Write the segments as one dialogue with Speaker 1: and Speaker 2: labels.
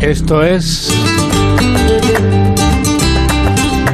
Speaker 1: Esto es.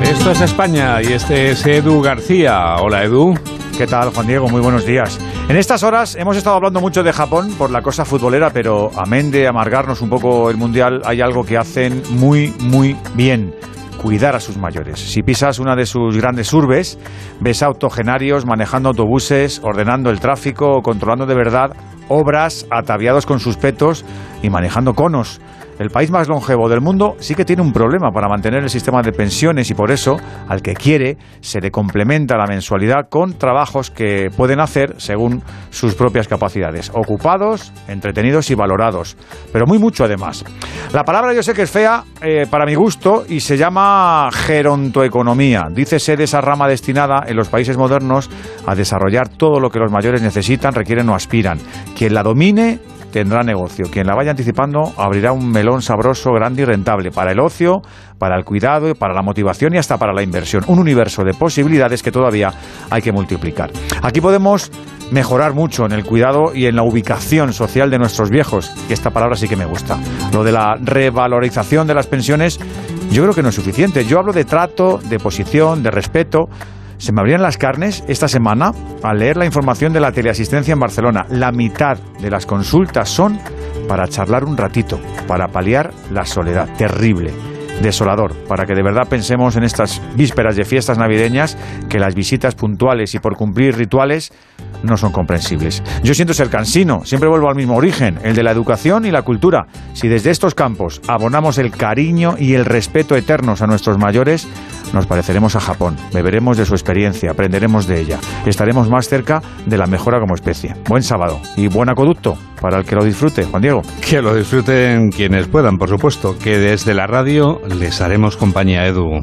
Speaker 1: Esto es España y este es Edu García. Hola Edu.
Speaker 2: ¿Qué tal, Juan Diego? Muy buenos días. En estas horas hemos estado hablando mucho de Japón por la cosa futbolera, pero amén de amargarnos un poco el Mundial, hay algo que hacen muy, muy bien cuidar a sus mayores. Si pisas una de sus grandes urbes, ves autogenarios manejando autobuses, ordenando el tráfico, controlando de verdad obras, ataviados con sus petos y manejando conos el país más longevo del mundo sí que tiene un problema para mantener el sistema de pensiones y por eso al que quiere se le complementa la mensualidad con trabajos que pueden hacer según sus propias capacidades, ocupados, entretenidos y valorados, pero muy mucho además. La palabra yo sé que es fea eh, para mi gusto y se llama gerontoeconomía. Dícese de esa rama destinada en los países modernos a desarrollar todo lo que los mayores necesitan, requieren o aspiran. Quien la domine tendrá negocio. Quien la vaya anticipando abrirá un melón sabroso, grande y rentable para el ocio, para el cuidado, para la motivación y hasta para la inversión. Un universo de posibilidades que todavía hay que multiplicar. Aquí podemos mejorar mucho en el cuidado y en la ubicación social de nuestros viejos, y esta palabra sí que me gusta. Lo de la revalorización de las pensiones yo creo que no es suficiente. Yo hablo de trato, de posición, de respeto se me abrían las carnes esta semana al leer la información de la teleasistencia en Barcelona. La mitad de las consultas son para charlar un ratito, para paliar la soledad. Terrible desolador, para que de verdad pensemos en estas vísperas de fiestas navideñas que las visitas puntuales y por cumplir rituales no son comprensibles. Yo siento ser cansino, siempre vuelvo al mismo origen, el de la educación y la cultura. Si desde estos campos abonamos el cariño y el respeto eternos a nuestros mayores, nos pareceremos a Japón, beberemos de su experiencia, aprenderemos de ella, estaremos más cerca de la mejora como especie. Buen sábado y buen acueducto para el que lo disfrute, Juan Diego.
Speaker 1: Que lo disfruten quienes puedan, por supuesto, que desde la radio les haremos compañía, Edu.